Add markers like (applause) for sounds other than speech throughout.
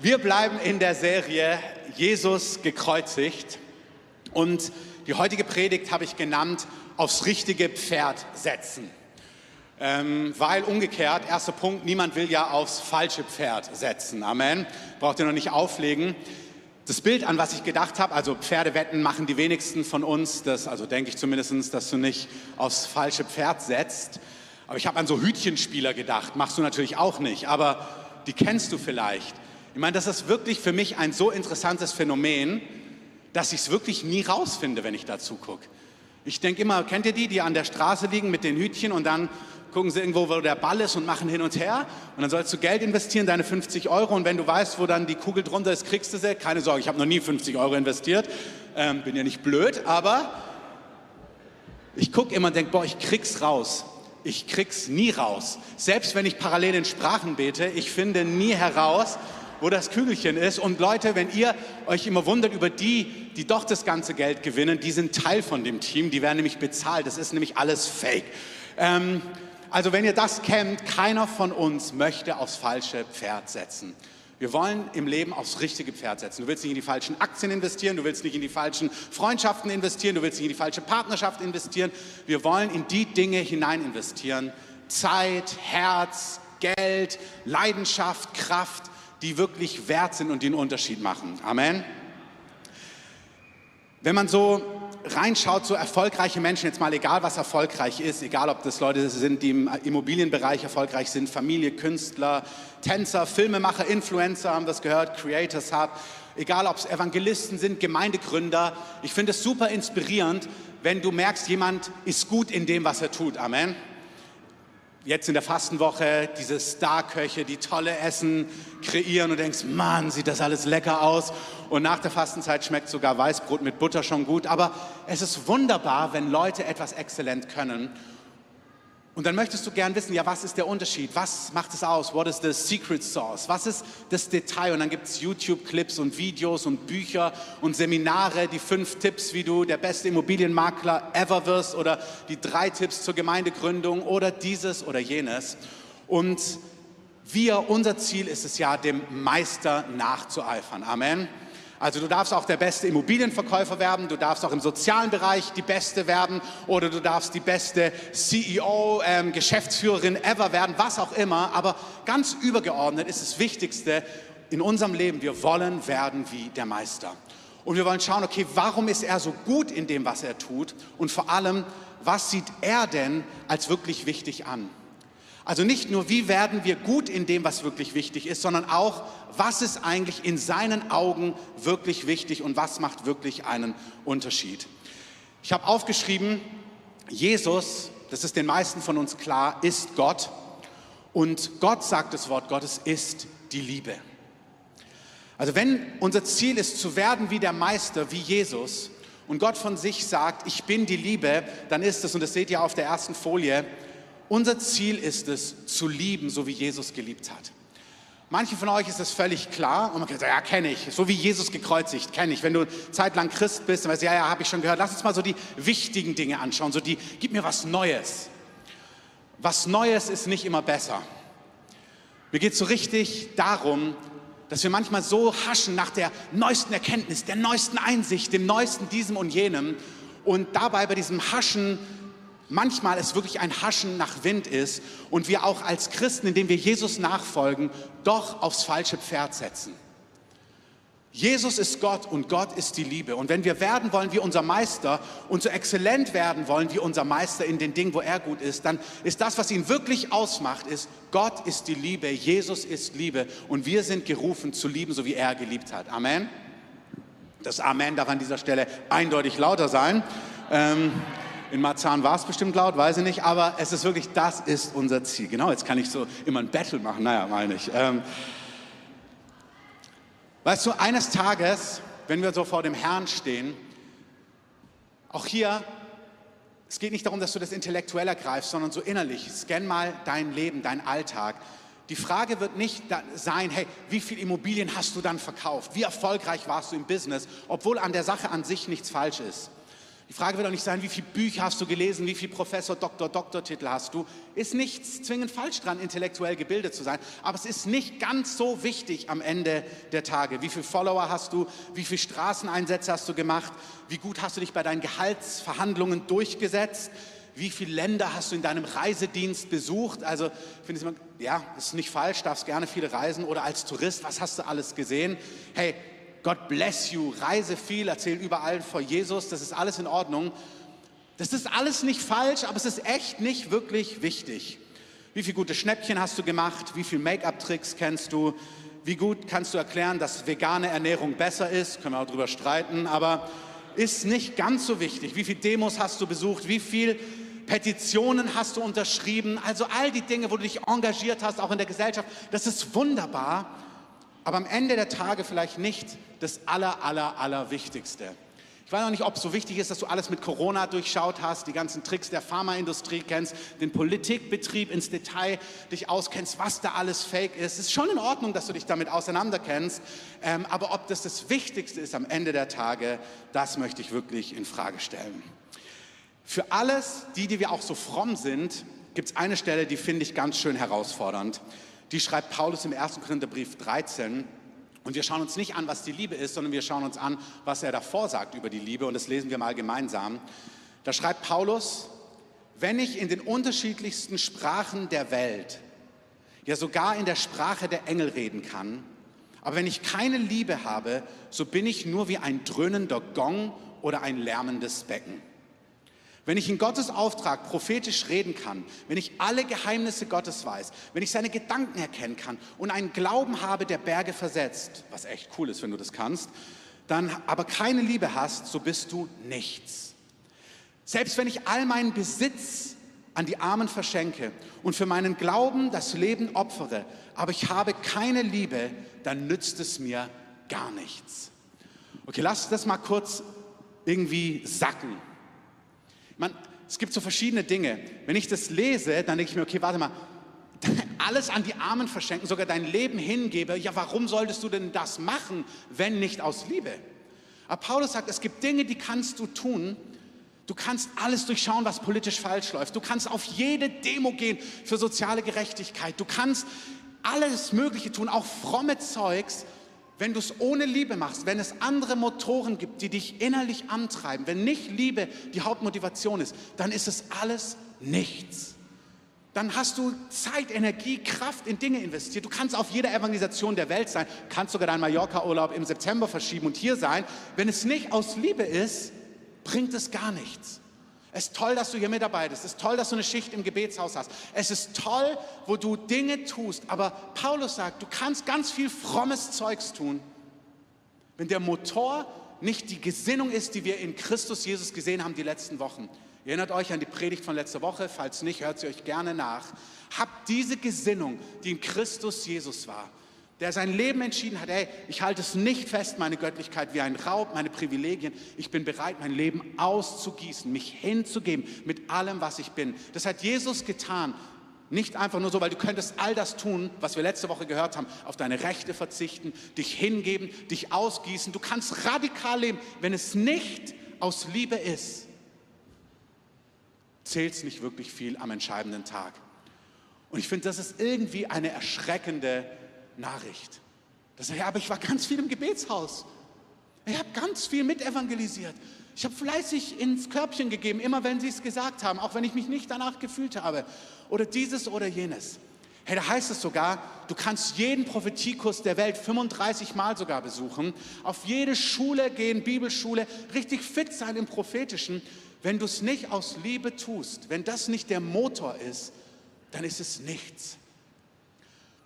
Wir bleiben in der Serie Jesus gekreuzigt und die heutige Predigt habe ich genannt, aufs richtige Pferd setzen. Ähm, weil umgekehrt, erster Punkt, niemand will ja aufs falsche Pferd setzen. Amen. Braucht ihr noch nicht auflegen. Das Bild, an was ich gedacht habe, also Pferdewetten machen die wenigsten von uns, das, also denke ich zumindest, dass du nicht aufs falsche Pferd setzt. Aber ich habe an so Hütchenspieler gedacht, machst du natürlich auch nicht, aber die kennst du vielleicht. Ich meine, das ist wirklich für mich ein so interessantes Phänomen, dass ich es wirklich nie rausfinde, wenn ich dazu gucke. Ich denke immer, kennt ihr die, die an der Straße liegen mit den Hütchen und dann gucken sie irgendwo, wo der Ball ist und machen hin und her. Und dann sollst du Geld investieren, deine 50 Euro. Und wenn du weißt, wo dann die Kugel drunter ist, kriegst du sie. Keine Sorge, ich habe noch nie 50 Euro investiert. Ähm, bin ja nicht blöd, aber ich gucke immer und denke, boah, ich krieg's raus. Ich krieg's nie raus. Selbst wenn ich parallel in Sprachen bete, ich finde nie heraus, wo das Kügelchen ist. Und Leute, wenn ihr euch immer wundert über die, die doch das ganze Geld gewinnen, die sind Teil von dem Team, die werden nämlich bezahlt. Das ist nämlich alles Fake. Ähm, also wenn ihr das kennt, keiner von uns möchte aufs falsche Pferd setzen. Wir wollen im Leben aufs richtige Pferd setzen. Du willst nicht in die falschen Aktien investieren, du willst nicht in die falschen Freundschaften investieren, du willst nicht in die falsche Partnerschaft investieren. Wir wollen in die Dinge hinein investieren. Zeit, Herz, Geld, Leidenschaft, Kraft, die wirklich wert sind und die einen Unterschied machen. Amen. Wenn man so reinschaut, so erfolgreiche Menschen, jetzt mal egal was erfolgreich ist, egal ob das Leute sind, die im Immobilienbereich erfolgreich sind, Familie, Künstler, Tänzer, Filmemacher, Influencer, haben das gehört, Creators Hub, egal ob es Evangelisten sind, Gemeindegründer. Ich finde es super inspirierend, wenn du merkst, jemand ist gut in dem, was er tut. Amen jetzt in der Fastenwoche diese Starköche, die tolle Essen kreieren und denkst, Mann, sieht das alles lecker aus. Und nach der Fastenzeit schmeckt sogar Weißbrot mit Butter schon gut. Aber es ist wunderbar, wenn Leute etwas exzellent können und dann möchtest du gern wissen, ja, was ist der Unterschied? Was macht es aus? What is the secret sauce? Was ist das Detail? Und dann gibt es YouTube-Clips und Videos und Bücher und Seminare, die fünf Tipps, wie du der beste Immobilienmakler ever wirst oder die drei Tipps zur Gemeindegründung oder dieses oder jenes. Und wir, unser Ziel ist es ja, dem Meister nachzueifern. Amen. Also du darfst auch der beste Immobilienverkäufer werden, du darfst auch im sozialen Bereich die Beste werden oder du darfst die beste CEO, ähm, Geschäftsführerin ever werden, was auch immer. Aber ganz übergeordnet ist das Wichtigste in unserem Leben, wir wollen werden wie der Meister. Und wir wollen schauen, okay, warum ist er so gut in dem, was er tut? Und vor allem, was sieht er denn als wirklich wichtig an? Also nicht nur, wie werden wir gut in dem, was wirklich wichtig ist, sondern auch, was ist eigentlich in seinen Augen wirklich wichtig und was macht wirklich einen Unterschied. Ich habe aufgeschrieben, Jesus, das ist den meisten von uns klar, ist Gott. Und Gott sagt das Wort Gottes, ist die Liebe. Also wenn unser Ziel ist zu werden wie der Meister, wie Jesus, und Gott von sich sagt, ich bin die Liebe, dann ist es, und das seht ihr auf der ersten Folie, unser Ziel ist es, zu lieben, so wie Jesus geliebt hat. Manche von euch ist das völlig klar und man kann sagen, ja, kenne ich, so wie Jesus gekreuzigt, kenne ich. Wenn du zeitlang Christ bist, dann weißt du, ja, ja, habe ich schon gehört. Lass uns mal so die wichtigen Dinge anschauen, so die, gib mir was Neues. Was Neues ist nicht immer besser. Mir geht es so richtig darum, dass wir manchmal so haschen nach der neuesten Erkenntnis, der neuesten Einsicht, dem neuesten diesem und jenem und dabei bei diesem Haschen manchmal es wirklich ein Haschen nach Wind ist und wir auch als Christen, indem wir Jesus nachfolgen, doch aufs falsche Pferd setzen. Jesus ist Gott und Gott ist die Liebe. Und wenn wir werden wollen wie unser Meister und so exzellent werden wollen wie unser Meister in den Dingen, wo er gut ist, dann ist das, was ihn wirklich ausmacht, ist, Gott ist die Liebe, Jesus ist Liebe und wir sind gerufen zu lieben, so wie er geliebt hat. Amen. Das Amen darf an dieser Stelle eindeutig lauter sein. Ähm, in Marzahn war es bestimmt laut, weiß ich nicht, aber es ist wirklich, das ist unser Ziel. Genau, jetzt kann ich so immer ein Battle machen, naja, meine ich. Ähm, weißt du, eines Tages, wenn wir so vor dem Herrn stehen, auch hier, es geht nicht darum, dass du das intellektuell ergreifst, sondern so innerlich. Scan mal dein Leben, dein Alltag. Die Frage wird nicht sein, hey, wie viele Immobilien hast du dann verkauft? Wie erfolgreich warst du im Business? Obwohl an der Sache an sich nichts falsch ist. Die Frage wird auch nicht sein, wie viele Bücher hast du gelesen, wie viele Professor, Doktor, Doktortitel hast du. Ist nichts zwingend falsch dran, intellektuell gebildet zu sein, aber es ist nicht ganz so wichtig am Ende der Tage. Wie viele Follower hast du, wie viele Straßeneinsätze hast du gemacht, wie gut hast du dich bei deinen Gehaltsverhandlungen durchgesetzt, wie viele Länder hast du in deinem Reisedienst besucht. Also finde ich immer, ja, ist nicht falsch, darfst gerne viele reisen oder als Tourist, was hast du alles gesehen? Hey, God bless you, reise viel, erzähl überall vor Jesus, das ist alles in Ordnung. Das ist alles nicht falsch, aber es ist echt nicht wirklich wichtig. Wie viele gute Schnäppchen hast du gemacht? Wie viele Make-up-Tricks kennst du? Wie gut kannst du erklären, dass vegane Ernährung besser ist? Können wir auch drüber streiten, aber ist nicht ganz so wichtig. Wie viele Demos hast du besucht? Wie viele Petitionen hast du unterschrieben? Also all die Dinge, wo du dich engagiert hast, auch in der Gesellschaft, das ist wunderbar aber am Ende der Tage vielleicht nicht das aller, aller, aller Wichtigste. Ich weiß auch nicht, ob es so wichtig ist, dass du alles mit Corona durchschaut hast, die ganzen Tricks der Pharmaindustrie kennst, den Politikbetrieb ins Detail dich auskennst, was da alles fake ist. Es ist schon in Ordnung, dass du dich damit auseinanderkennst, ähm, aber ob das das Wichtigste ist am Ende der Tage, das möchte ich wirklich in Frage stellen. Für alles, die, die wir auch so fromm sind, gibt es eine Stelle, die finde ich ganz schön herausfordernd die schreibt Paulus im 1. Korintherbrief 13. Und wir schauen uns nicht an, was die Liebe ist, sondern wir schauen uns an, was er davor sagt über die Liebe. Und das lesen wir mal gemeinsam. Da schreibt Paulus, wenn ich in den unterschiedlichsten Sprachen der Welt, ja sogar in der Sprache der Engel reden kann, aber wenn ich keine Liebe habe, so bin ich nur wie ein dröhnender Gong oder ein lärmendes Becken. Wenn ich in Gottes Auftrag prophetisch reden kann, wenn ich alle Geheimnisse Gottes weiß, wenn ich seine Gedanken erkennen kann und einen Glauben habe, der Berge versetzt, was echt cool ist, wenn du das kannst, dann aber keine Liebe hast, so bist du nichts. Selbst wenn ich all meinen Besitz an die Armen verschenke und für meinen Glauben das Leben opfere, aber ich habe keine Liebe, dann nützt es mir gar nichts. Okay, lass das mal kurz irgendwie sacken. Man, es gibt so verschiedene Dinge. Wenn ich das lese, dann denke ich mir, okay, warte mal, (laughs) alles an die Armen verschenken, sogar dein Leben hingebe, ja, warum solltest du denn das machen, wenn nicht aus Liebe? Aber Paulus sagt, es gibt Dinge, die kannst du tun. Du kannst alles durchschauen, was politisch falsch läuft. Du kannst auf jede Demo gehen für soziale Gerechtigkeit. Du kannst alles Mögliche tun, auch fromme Zeugs, wenn du es ohne Liebe machst, wenn es andere Motoren gibt, die dich innerlich antreiben, wenn nicht Liebe die Hauptmotivation ist, dann ist es alles nichts. Dann hast du Zeit, Energie, Kraft in Dinge investiert. Du kannst auf jeder Evangelisation der Welt sein, kannst sogar deinen Mallorca-Urlaub im September verschieben und hier sein. Wenn es nicht aus Liebe ist, bringt es gar nichts. Es ist toll, dass du hier mitarbeitest. Es ist toll, dass du eine Schicht im Gebetshaus hast. Es ist toll, wo du Dinge tust. Aber Paulus sagt, du kannst ganz viel frommes Zeugs tun. Wenn der Motor nicht die Gesinnung ist, die wir in Christus Jesus gesehen haben die letzten Wochen. Ihr erinnert euch an die Predigt von letzter Woche. Falls nicht, hört sie euch gerne nach. Habt diese Gesinnung, die in Christus Jesus war der sein Leben entschieden hat, ey, ich halte es nicht fest, meine Göttlichkeit wie ein Raub, meine Privilegien. Ich bin bereit, mein Leben auszugießen, mich hinzugeben mit allem, was ich bin. Das hat Jesus getan. Nicht einfach nur so, weil du könntest all das tun, was wir letzte Woche gehört haben, auf deine Rechte verzichten, dich hingeben, dich ausgießen. Du kannst radikal leben. Wenn es nicht aus Liebe ist, zählt es nicht wirklich viel am entscheidenden Tag. Und ich finde, das ist irgendwie eine erschreckende Nachricht. Das ja, aber ich war ganz viel im Gebetshaus. Ich habe ganz viel mitevangelisiert. Ich habe fleißig ins Körbchen gegeben, immer wenn sie es gesagt haben, auch wenn ich mich nicht danach gefühlt habe. Oder dieses oder jenes. Hey, da heißt es sogar, du kannst jeden Prophetiekurs der Welt 35 Mal sogar besuchen, auf jede Schule gehen, Bibelschule, richtig fit sein im Prophetischen. Wenn du es nicht aus Liebe tust, wenn das nicht der Motor ist, dann ist es nichts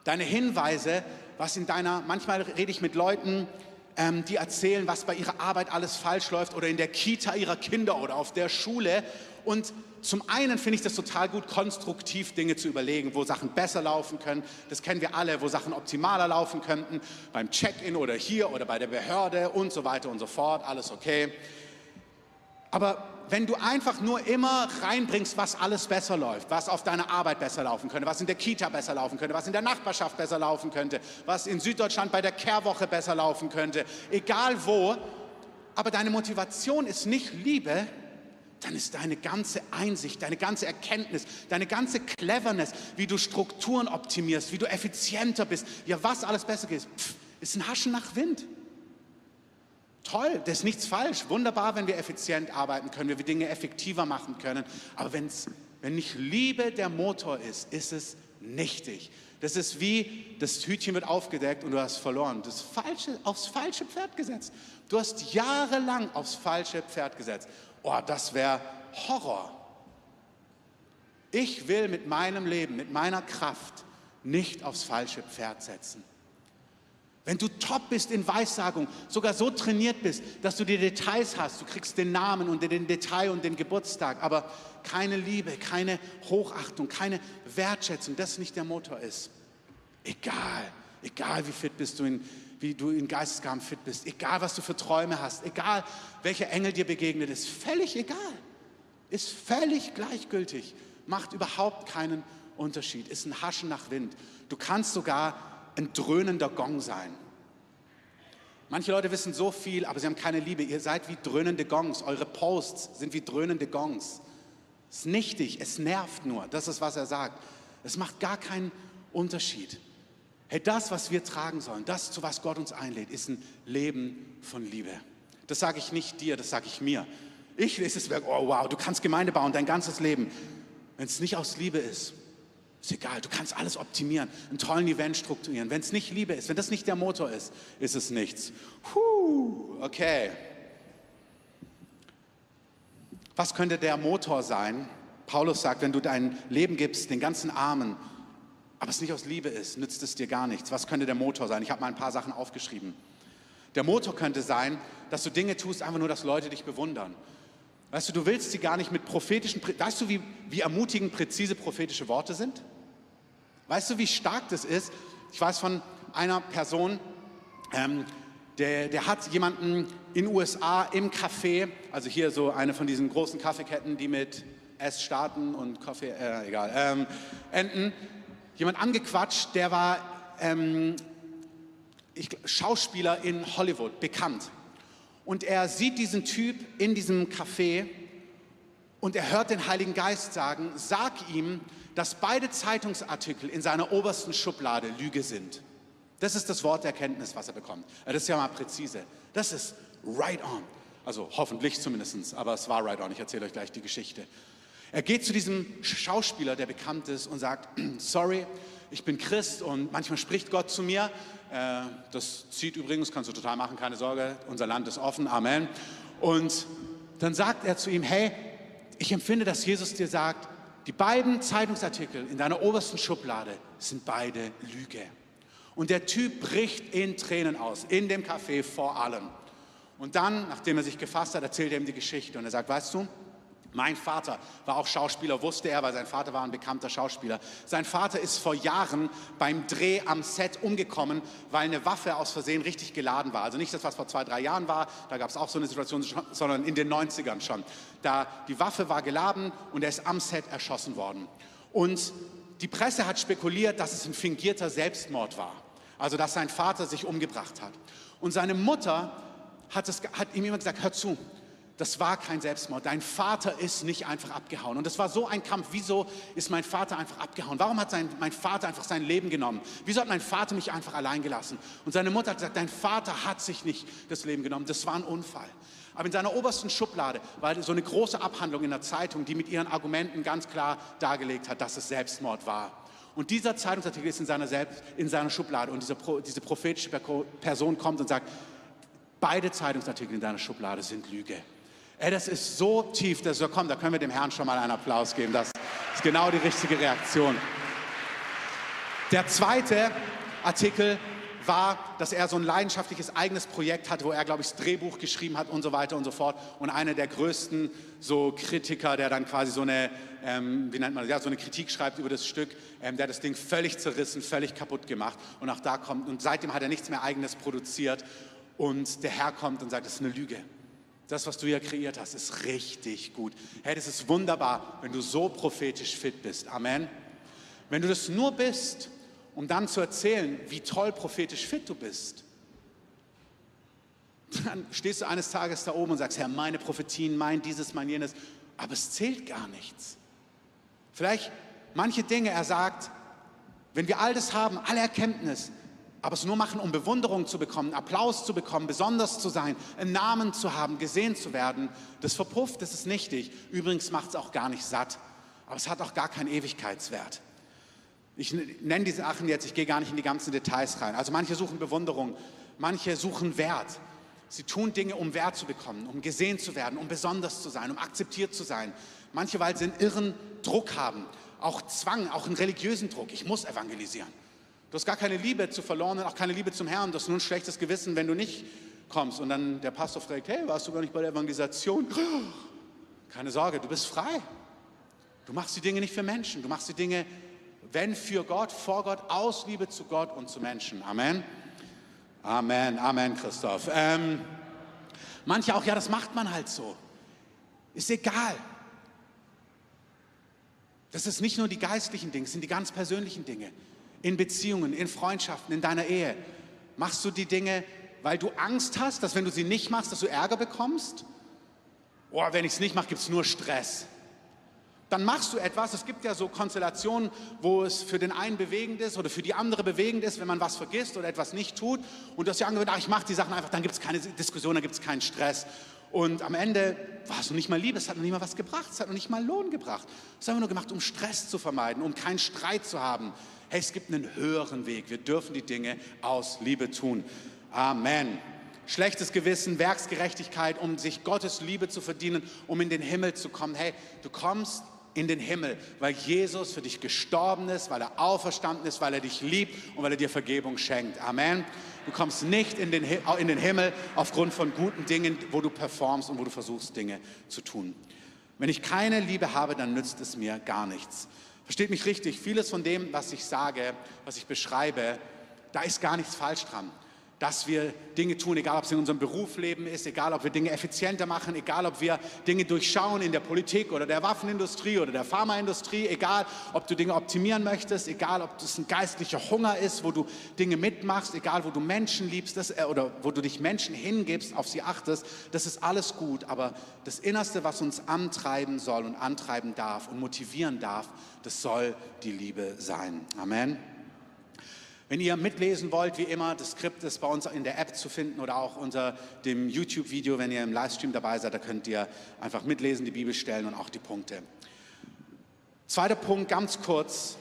deine Hinweise, was in deiner, manchmal rede ich mit Leuten, ähm, die erzählen, was bei ihrer Arbeit alles falsch läuft oder in der Kita ihrer Kinder oder auf der Schule. Und zum einen finde ich das total gut, konstruktiv Dinge zu überlegen, wo Sachen besser laufen können. Das kennen wir alle, wo Sachen optimaler laufen könnten, beim Check-in oder hier oder bei der Behörde und so weiter und so fort. Alles okay. Aber wenn du einfach nur immer reinbringst, was alles besser läuft, was auf deiner Arbeit besser laufen könnte, was in der Kita besser laufen könnte, was in der Nachbarschaft besser laufen könnte, was in Süddeutschland bei der Kehrwoche besser laufen könnte, egal wo, aber deine Motivation ist nicht Liebe, dann ist deine ganze Einsicht, deine ganze Erkenntnis, deine ganze Cleverness, wie du Strukturen optimierst, wie du effizienter bist, ja, was alles besser geht, pff, ist ein Haschen nach Wind. Toll, das ist nichts falsch. Wunderbar, wenn wir effizient arbeiten können, wenn wir Dinge effektiver machen können. Aber wenn's, wenn nicht Liebe der Motor ist, ist es nichtig. Das ist wie, das Hütchen wird aufgedeckt und du hast verloren. Das falsche, aufs falsche Pferd gesetzt. Du hast jahrelang aufs falsche Pferd gesetzt. Oh, das wäre Horror. Ich will mit meinem Leben, mit meiner Kraft nicht aufs falsche Pferd setzen. Wenn du top bist in Weissagung, sogar so trainiert bist, dass du die Details hast, du kriegst den Namen und den Detail und den Geburtstag, aber keine Liebe, keine Hochachtung, keine Wertschätzung, das nicht der Motor ist. Egal, egal wie fit bist du in, wie du in Geistesgaben fit bist, egal was du für Träume hast, egal welcher Engel dir begegnet, ist völlig egal. Ist völlig gleichgültig, macht überhaupt keinen Unterschied, ist ein Haschen nach Wind. Du kannst sogar ein dröhnender Gong sein. Manche Leute wissen so viel, aber sie haben keine Liebe. Ihr seid wie dröhnende Gongs. Eure Posts sind wie dröhnende Gongs. Es ist nichtig, es nervt nur. Das ist, was er sagt. Es macht gar keinen Unterschied. Hey, das, was wir tragen sollen, das, zu was Gott uns einlädt, ist ein Leben von Liebe. Das sage ich nicht dir, das sage ich mir. Ich lese es, oh wow, du kannst Gemeinde bauen, dein ganzes Leben. Wenn es nicht aus Liebe ist, ist egal, du kannst alles optimieren, einen tollen Event strukturieren. Wenn es nicht Liebe ist, wenn das nicht der Motor ist, ist es nichts. Puh, okay. Was könnte der Motor sein? Paulus sagt, wenn du dein Leben gibst, den ganzen Armen, aber es nicht aus Liebe ist, nützt es dir gar nichts. Was könnte der Motor sein? Ich habe mal ein paar Sachen aufgeschrieben. Der Motor könnte sein, dass du Dinge tust, einfach nur, dass Leute dich bewundern. Weißt du, du willst sie gar nicht mit prophetischen, weißt du, wie, wie ermutigend präzise prophetische Worte sind? Weißt du, wie stark das ist? Ich weiß von einer Person, ähm, der, der hat jemanden in USA im Café, also hier so eine von diesen großen Kaffeeketten, die mit S starten und Kaffee, äh, egal, ähm, enden, jemand angequatscht, der war ähm, ich, Schauspieler in Hollywood, bekannt. Und er sieht diesen Typ in diesem Café und er hört den Heiligen Geist sagen, sag ihm, dass beide Zeitungsartikel in seiner obersten Schublade Lüge sind. Das ist das Wort der Erkenntnis, was er bekommt. Das ist ja mal präzise. Das ist right on. Also hoffentlich zumindest, aber es war right on. Ich erzähle euch gleich die Geschichte. Er geht zu diesem Schauspieler, der bekannt ist, und sagt, (clears throat) sorry, ich bin Christ und manchmal spricht Gott zu mir. Äh, das zieht übrigens, kannst du total machen, keine Sorge, unser Land ist offen, Amen. Und dann sagt er zu ihm, hey, ich empfinde, dass Jesus dir sagt, die beiden Zeitungsartikel in deiner obersten Schublade sind beide Lüge. Und der Typ bricht in Tränen aus, in dem Café vor allem. Und dann, nachdem er sich gefasst hat, erzählt er ihm die Geschichte und er sagt, weißt du, mein Vater war auch Schauspieler, wusste er, weil sein Vater war ein bekannter Schauspieler. Sein Vater ist vor Jahren beim Dreh am Set umgekommen, weil eine Waffe aus Versehen richtig geladen war. Also nicht das, was vor zwei, drei Jahren war, da gab es auch so eine Situation, sondern in den 90ern schon. Da die Waffe war geladen und er ist am Set erschossen worden. Und die Presse hat spekuliert, dass es ein fingierter Selbstmord war. Also dass sein Vater sich umgebracht hat. Und seine Mutter hat, es, hat ihm immer gesagt, hör zu, das war kein Selbstmord. Dein Vater ist nicht einfach abgehauen. Und das war so ein Kampf. Wieso ist mein Vater einfach abgehauen? Warum hat sein, mein Vater einfach sein Leben genommen? Wieso hat mein Vater mich einfach allein gelassen? Und seine Mutter hat gesagt, dein Vater hat sich nicht das Leben genommen. Das war ein Unfall. Aber in seiner obersten Schublade war so eine große Abhandlung in der Zeitung, die mit ihren Argumenten ganz klar dargelegt hat, dass es Selbstmord war. Und dieser Zeitungsartikel ist in seiner, Selbst, in seiner Schublade und diese, diese prophetische Person kommt und sagt, beide Zeitungsartikel in deiner Schublade sind Lüge. Ey, das ist so tief, dass so, komm, da können wir dem Herrn schon mal einen Applaus geben. Das ist genau die richtige Reaktion. Der zweite Artikel war, dass er so ein leidenschaftliches eigenes Projekt hatte, wo er, glaube ich, das Drehbuch geschrieben hat und so weiter und so fort. Und einer der größten so Kritiker, der dann quasi so eine, ähm, wie nennt man das, ja, so eine Kritik schreibt über das Stück, ähm, der das Ding völlig zerrissen, völlig kaputt gemacht. Und auch da kommt, und seitdem hat er nichts mehr eigenes produziert. Und der Herr kommt und sagt, das ist eine Lüge. Das, was du hier kreiert hast, ist richtig gut. Hey, das ist wunderbar, wenn du so prophetisch fit bist. Amen. Wenn du das nur bist, um dann zu erzählen, wie toll prophetisch fit du bist, dann stehst du eines Tages da oben und sagst, Herr, meine Prophetien, mein dieses, mein jenes, aber es zählt gar nichts. Vielleicht manche Dinge, er sagt, wenn wir all das haben, alle Erkenntnis, aber es nur machen, um Bewunderung zu bekommen, Applaus zu bekommen, besonders zu sein, einen Namen zu haben, gesehen zu werden, das verpufft, das ist nichtig. Übrigens macht es auch gar nicht satt, aber es hat auch gar keinen Ewigkeitswert. Ich nenne diese Sachen jetzt, ich gehe gar nicht in die ganzen Details rein. Also manche suchen Bewunderung, manche suchen Wert. Sie tun Dinge, um Wert zu bekommen, um gesehen zu werden, um besonders zu sein, um akzeptiert zu sein. Manche, weil sie einen irren Druck haben, auch Zwang, auch einen religiösen Druck. Ich muss evangelisieren. Du hast gar keine Liebe zu verloren und auch keine Liebe zum Herrn. Du hast nur ein schlechtes Gewissen, wenn du nicht kommst. Und dann der Pastor fragt, hey, warst du gar nicht bei der Evangelisation? (gasps) Keine Sorge, du bist frei. Du machst die Dinge nicht für Menschen. Du machst die Dinge, wenn für Gott, vor Gott, aus Liebe zu Gott und zu Menschen. Amen. Amen, Amen, Christoph. Ähm, manche auch, ja, das macht man halt so. Ist egal. Das ist nicht nur die geistlichen Dinge, es sind die ganz persönlichen Dinge in Beziehungen, in Freundschaften, in deiner Ehe? Machst du die Dinge, weil du Angst hast, dass wenn du sie nicht machst, dass du Ärger bekommst? Oh, wenn ich es nicht mache, gibt es nur Stress. Dann machst du etwas, es gibt ja so Konstellationen, wo es für den einen bewegend ist oder für die andere bewegend ist, wenn man was vergisst oder etwas nicht tut. Und du hast ja angehört, ach, ich mache die Sachen einfach, dann gibt es keine Diskussion, dann gibt es keinen Stress. Und am Ende war es noch nicht mal Liebe, es hat noch nicht mal was gebracht, es hat noch nicht mal Lohn gebracht. Es haben wir nur gemacht, um Stress zu vermeiden, um keinen Streit zu haben, Hey, es gibt einen höheren Weg. Wir dürfen die Dinge aus Liebe tun. Amen. Schlechtes Gewissen, Werksgerechtigkeit, um sich Gottes Liebe zu verdienen, um in den Himmel zu kommen. Hey, du kommst in den Himmel, weil Jesus für dich gestorben ist, weil er auferstanden ist, weil er dich liebt und weil er dir Vergebung schenkt. Amen. Du kommst nicht in den, in den Himmel aufgrund von guten Dingen, wo du performst und wo du versuchst, Dinge zu tun. Wenn ich keine Liebe habe, dann nützt es mir gar nichts. Versteht mich richtig, vieles von dem, was ich sage, was ich beschreibe, da ist gar nichts falsch dran dass wir Dinge tun, egal ob es in unserem Berufsleben ist, egal ob wir Dinge effizienter machen, egal ob wir Dinge durchschauen in der Politik oder der Waffenindustrie oder der Pharmaindustrie, egal ob du Dinge optimieren möchtest, egal ob das ein geistlicher Hunger ist, wo du Dinge mitmachst, egal wo du Menschen liebst das, äh, oder wo du dich Menschen hingibst, auf sie achtest, das ist alles gut, aber das Innerste, was uns antreiben soll und antreiben darf und motivieren darf, das soll die Liebe sein. Amen. Wenn ihr mitlesen wollt, wie immer, das Skript ist bei uns in der App zu finden oder auch unter dem YouTube-Video, wenn ihr im Livestream dabei seid, da könnt ihr einfach mitlesen, die Bibel stellen und auch die Punkte. Zweiter Punkt, ganz kurz.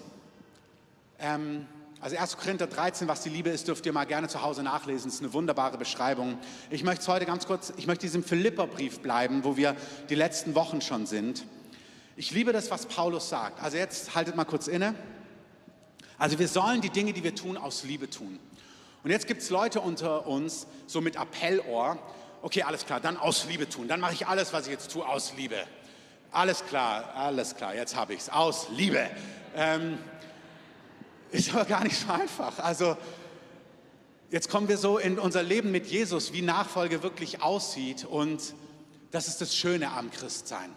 Ähm, also 1. Korinther 13, was die Liebe ist, dürft ihr mal gerne zu Hause nachlesen. Das ist eine wunderbare Beschreibung. Ich möchte heute ganz kurz, ich möchte diesem Philipperbrief bleiben, wo wir die letzten Wochen schon sind. Ich liebe das, was Paulus sagt. Also jetzt haltet mal kurz inne. Also wir sollen die Dinge, die wir tun, aus Liebe tun. Und jetzt gibt es Leute unter uns, so mit Appellohr, okay, alles klar, dann aus Liebe tun. Dann mache ich alles, was ich jetzt tue, aus Liebe. Alles klar, alles klar, jetzt habe ich es, aus Liebe. Ähm, ist aber gar nicht so einfach. Also jetzt kommen wir so in unser Leben mit Jesus, wie Nachfolge wirklich aussieht. Und das ist das Schöne am Christsein.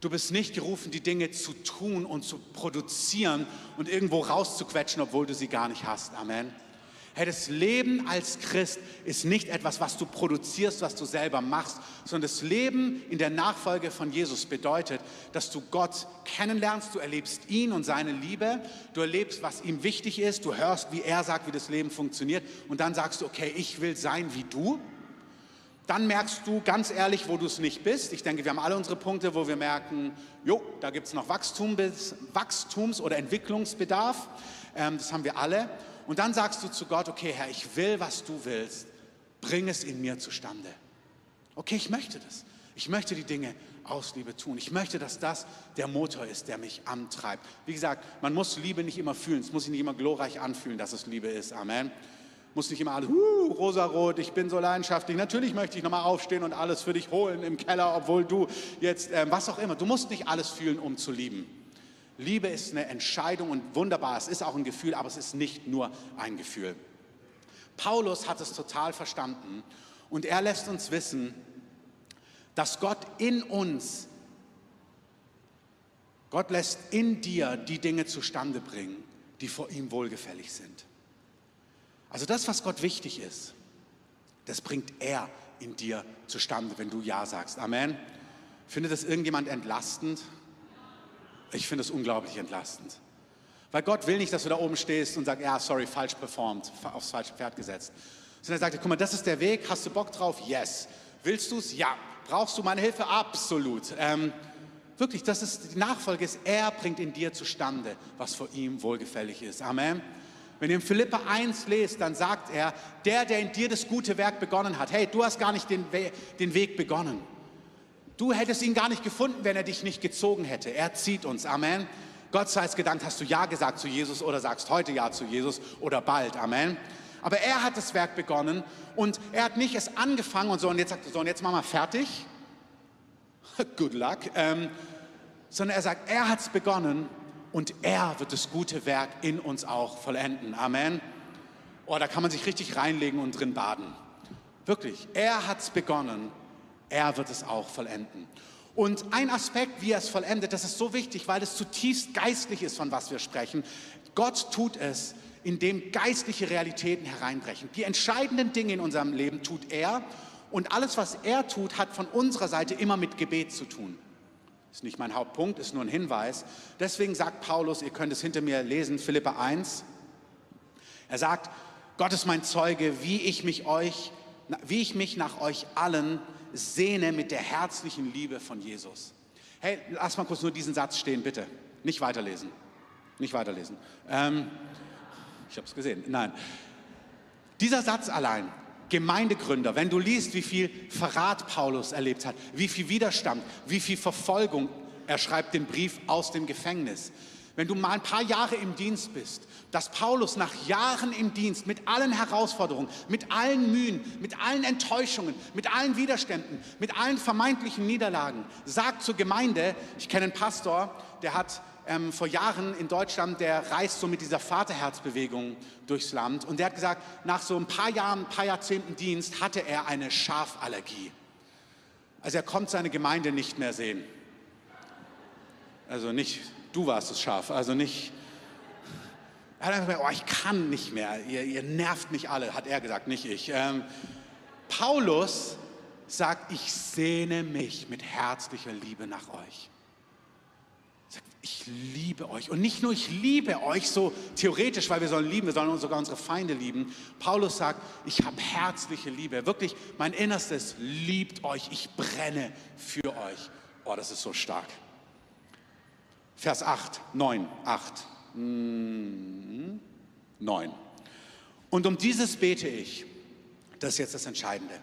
Du bist nicht gerufen, die Dinge zu tun und zu produzieren und irgendwo rauszuquetschen, obwohl du sie gar nicht hast. Amen. Hey, das Leben als Christ ist nicht etwas, was du produzierst, was du selber machst, sondern das Leben in der Nachfolge von Jesus bedeutet, dass du Gott kennenlernst, du erlebst ihn und seine Liebe, du erlebst, was ihm wichtig ist, du hörst, wie er sagt, wie das Leben funktioniert und dann sagst du, okay, ich will sein wie du dann merkst du ganz ehrlich, wo du es nicht bist. Ich denke, wir haben alle unsere Punkte, wo wir merken, jo, da gibt es noch Wachstum, Wachstums- oder Entwicklungsbedarf. Ähm, das haben wir alle. Und dann sagst du zu Gott, okay, Herr, ich will, was du willst. Bring es in mir zustande. Okay, ich möchte das. Ich möchte die Dinge aus Liebe tun. Ich möchte, dass das der Motor ist, der mich antreibt. Wie gesagt, man muss Liebe nicht immer fühlen. Es muss sich nicht immer glorreich anfühlen, dass es Liebe ist. Amen muss nicht immer alles, uh, rosarot, ich bin so leidenschaftlich. Natürlich möchte ich nochmal aufstehen und alles für dich holen im Keller, obwohl du jetzt, äh, was auch immer. Du musst nicht alles fühlen, um zu lieben. Liebe ist eine Entscheidung und wunderbar, es ist auch ein Gefühl, aber es ist nicht nur ein Gefühl. Paulus hat es total verstanden und er lässt uns wissen, dass Gott in uns, Gott lässt in dir die Dinge zustande bringen, die vor ihm wohlgefällig sind. Also das, was Gott wichtig ist, das bringt er in dir zustande, wenn du Ja sagst. Amen. Findet das irgendjemand entlastend? Ich finde es unglaublich entlastend. Weil Gott will nicht, dass du da oben stehst und sagst, ja, sorry, falsch performt, aufs falsche Pferd gesetzt. Sondern er sagt, guck mal, das ist der Weg, hast du Bock drauf? Yes. Willst du es? Ja. Brauchst du meine Hilfe? Absolut. Ähm, wirklich, das ist, die Nachfolge ist, er bringt in dir zustande, was vor ihm wohlgefällig ist. Amen. Wenn ihr in Philippa 1 lest, dann sagt er, der, der in dir das gute Werk begonnen hat, hey, du hast gar nicht den, We den Weg begonnen. Du hättest ihn gar nicht gefunden, wenn er dich nicht gezogen hätte. Er zieht uns. Amen. Gott sei es gedankt, hast du Ja gesagt zu Jesus oder sagst heute Ja zu Jesus oder bald. Amen. Aber er hat das Werk begonnen und er hat nicht es angefangen und so und jetzt sagt er so und jetzt machen wir fertig. (laughs) Good luck. Ähm, sondern er sagt, er hat es begonnen und er wird das gute Werk in uns auch vollenden. Amen. Oh, da kann man sich richtig reinlegen und drin baden. Wirklich, er hat es begonnen, er wird es auch vollenden. Und ein Aspekt, wie er es vollendet, das ist so wichtig, weil es zutiefst geistlich ist, von was wir sprechen. Gott tut es, indem geistliche Realitäten hereinbrechen. Die entscheidenden Dinge in unserem Leben tut er und alles, was er tut, hat von unserer Seite immer mit Gebet zu tun. Ist nicht mein Hauptpunkt, ist nur ein Hinweis. Deswegen sagt Paulus, ihr könnt es hinter mir lesen, Philippa 1. Er sagt, Gott ist mein Zeuge, wie ich mich euch, wie ich mich nach euch allen sehne mit der herzlichen Liebe von Jesus. Hey, lass mal kurz nur diesen Satz stehen, bitte. Nicht weiterlesen. Nicht weiterlesen. Ähm, ich habe es gesehen. Nein. Dieser Satz allein, Gemeindegründer, wenn du liest, wie viel Verrat Paulus erlebt hat, wie viel Widerstand, wie viel Verfolgung, er schreibt den Brief aus dem Gefängnis. Wenn du mal ein paar Jahre im Dienst bist, dass Paulus nach Jahren im Dienst mit allen Herausforderungen, mit allen Mühen, mit allen Enttäuschungen, mit allen Widerständen, mit allen vermeintlichen Niederlagen sagt zur Gemeinde, ich kenne einen Pastor, der hat ähm, vor Jahren in Deutschland, der reist so mit dieser Vaterherzbewegung durchs Land und der hat gesagt, nach so ein paar Jahren, ein paar Jahrzehnten Dienst hatte er eine Schafallergie. Also er kommt seine Gemeinde nicht mehr sehen. Also nicht, du warst das Schaf, also nicht er hat einfach gesagt, oh, ich kann nicht mehr, ihr, ihr, nervt mich alle, hat er gesagt, nicht ich. Ähm, Paulus sagt, ich sehne mich mit herzlicher Liebe nach euch. Ich liebe euch. Und nicht nur ich liebe euch so theoretisch, weil wir sollen lieben, wir sollen sogar unsere Feinde lieben. Paulus sagt, ich habe herzliche Liebe. Wirklich, mein Innerstes liebt euch. Ich brenne für euch. Oh, das ist so stark. Vers 8, 9, 8. 9. Und um dieses bete ich, das ist jetzt das Entscheidende.